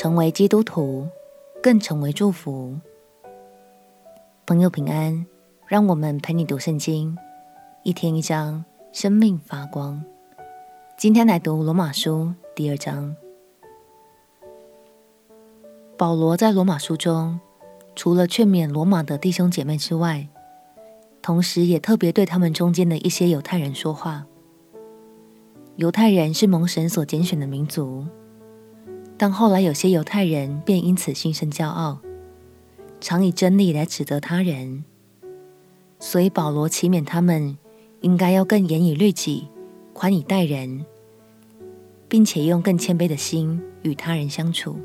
成为基督徒，更成为祝福。朋友平安，让我们陪你读圣经，一天一章，生命发光。今天来读罗马书第二章。保罗在罗马书中，除了劝勉罗马的弟兄姐妹之外，同时也特别对他们中间的一些犹太人说话。犹太人是蒙神所拣选的民族，但后来有些犹太人便因此心生骄傲，常以真理来指责他人。所以保罗期勉他们，应该要更严以律己，宽以待人，并且用更谦卑的心与他人相处。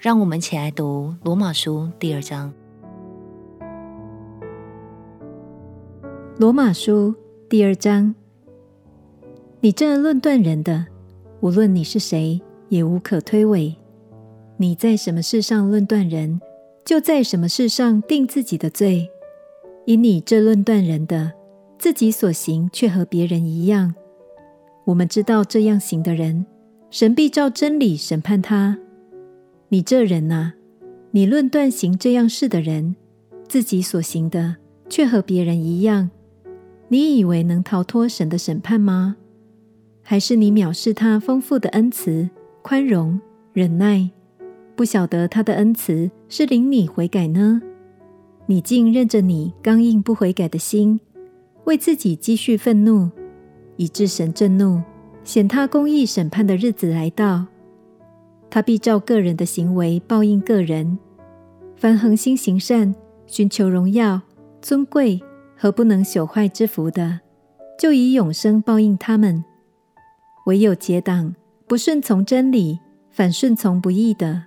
让我们起来读罗马书第二章。罗马书第二章。你这论断人的，无论你是谁，也无可推诿。你在什么事上论断人，就在什么事上定自己的罪。因你这论断人的，自己所行却和别人一样。我们知道这样行的人，神必照真理审判他。你这人呐、啊，你论断行这样事的人，自己所行的却和别人一样，你以为能逃脱神的审判吗？还是你藐视他丰富的恩慈、宽容、忍耐，不晓得他的恩慈是领你悔改呢？你竟认着你刚硬不悔改的心，为自己积蓄愤怒，以致神震怒，显他公义审判的日子来到。他必照个人的行为报应个人。凡恒心行善、寻求荣耀、尊贵和不能朽坏之福的，就以永生报应他们。唯有结党不顺从真理，反顺从不义的，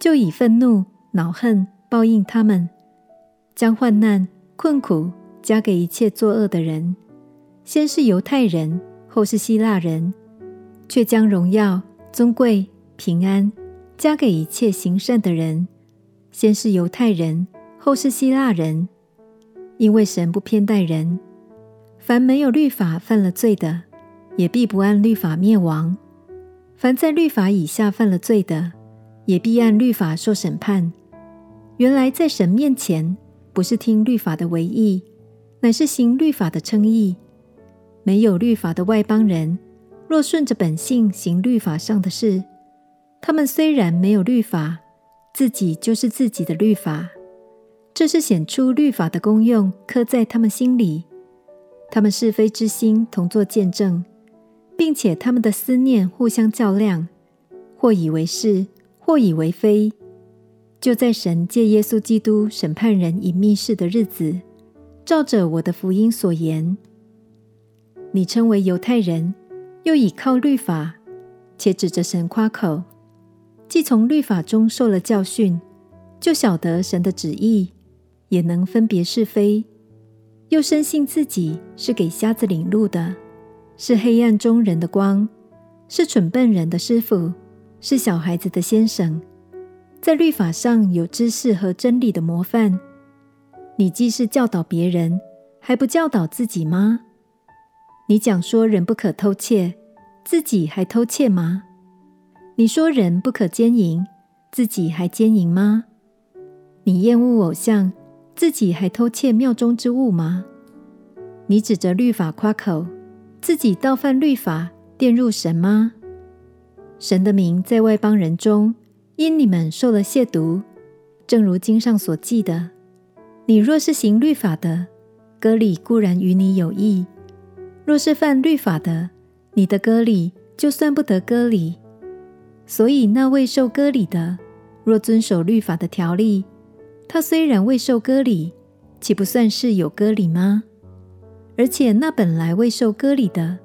就以愤怒、恼恨报应他们，将患难、困苦加给一切作恶的人。先是犹太人，后是希腊人，却将荣耀、尊贵、平安加给一切行善的人。先是犹太人，后是希腊人，因为神不偏待人，凡没有律法犯了罪的。也必不按律法灭亡。凡在律法以下犯了罪的，也必按律法受审判。原来在神面前，不是听律法的为义，乃是行律法的称义。没有律法的外邦人，若顺着本性行律法上的事，他们虽然没有律法，自己就是自己的律法。这是显出律法的功用，刻在他们心里。他们是非之心同作见证。并且他们的思念互相较量，或以为是，或以为非。就在神借耶稣基督审判人隐密事的日子，照着我的福音所言，你称为犹太人，又倚靠律法，且指着神夸口，既从律法中受了教训，就晓得神的旨意，也能分别是非，又深信自己是给瞎子领路的。是黑暗中人的光，是蠢笨人的师傅，是小孩子的先生，在律法上有知识和真理的模范。你既是教导别人，还不教导自己吗？你讲说人不可偷窃，自己还偷窃吗？你说人不可奸淫，自己还奸淫吗？你厌恶偶像，自己还偷窃庙中之物吗？你指着律法夸口。自己倒犯律法，玷辱神吗？神的名在外邦人中，因你们受了亵渎，正如经上所记的：你若是行律法的，割礼固然与你有益；若是犯律法的，你的割礼就算不得割礼。所以那未受割礼的，若遵守律法的条例，他虽然未受割礼，岂不算是有割礼吗？而且那本来未受割礼的，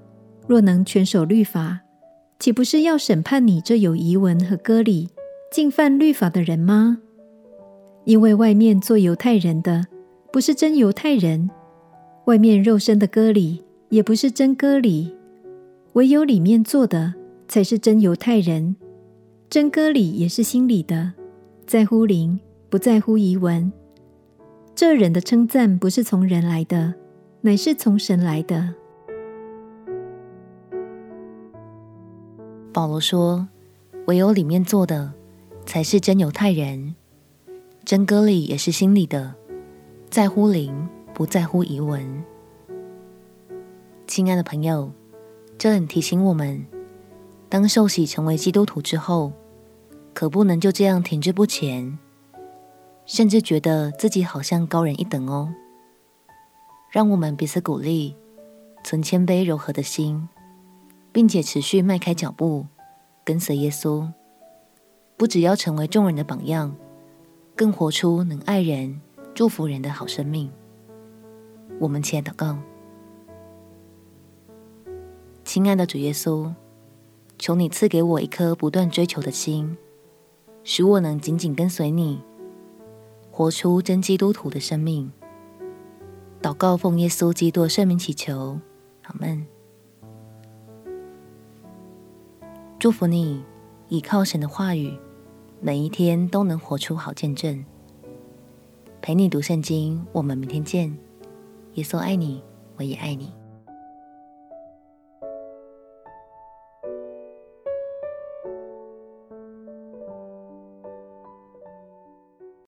若能全守律法，岂不是要审判你这有仪文和割礼、竟犯律法的人吗？因为外面做犹太人的，不是真犹太人；外面肉身的割礼，也不是真割礼；唯有里面做的，才是真犹太人。真割礼也是心里的，在乎灵，不在乎仪文。这人的称赞不是从人来的。乃是从神来的。保罗说：“唯有里面做的，才是真犹太人。真割礼也是心里的，在乎灵，不在乎仪文。亲爱的朋友，这里提醒我们，当受洗成为基督徒之后，可不能就这样停滞不前，甚至觉得自己好像高人一等哦。让我们彼此鼓励，存谦卑柔和的心，并且持续迈开脚步，跟随耶稣，不只要成为众人的榜样。更活出能爱人、祝福人的好生命。我们且祷告：亲爱的主耶稣，求你赐给我一颗不断追求的心，使我能紧紧跟随你，活出真基督徒的生命。祷告奉耶稣基督圣名祈求，阿门。祝福你，倚靠神的话语。每一天都能活出好见证。陪你读圣经，我们明天见。耶稣爱你，我也爱你。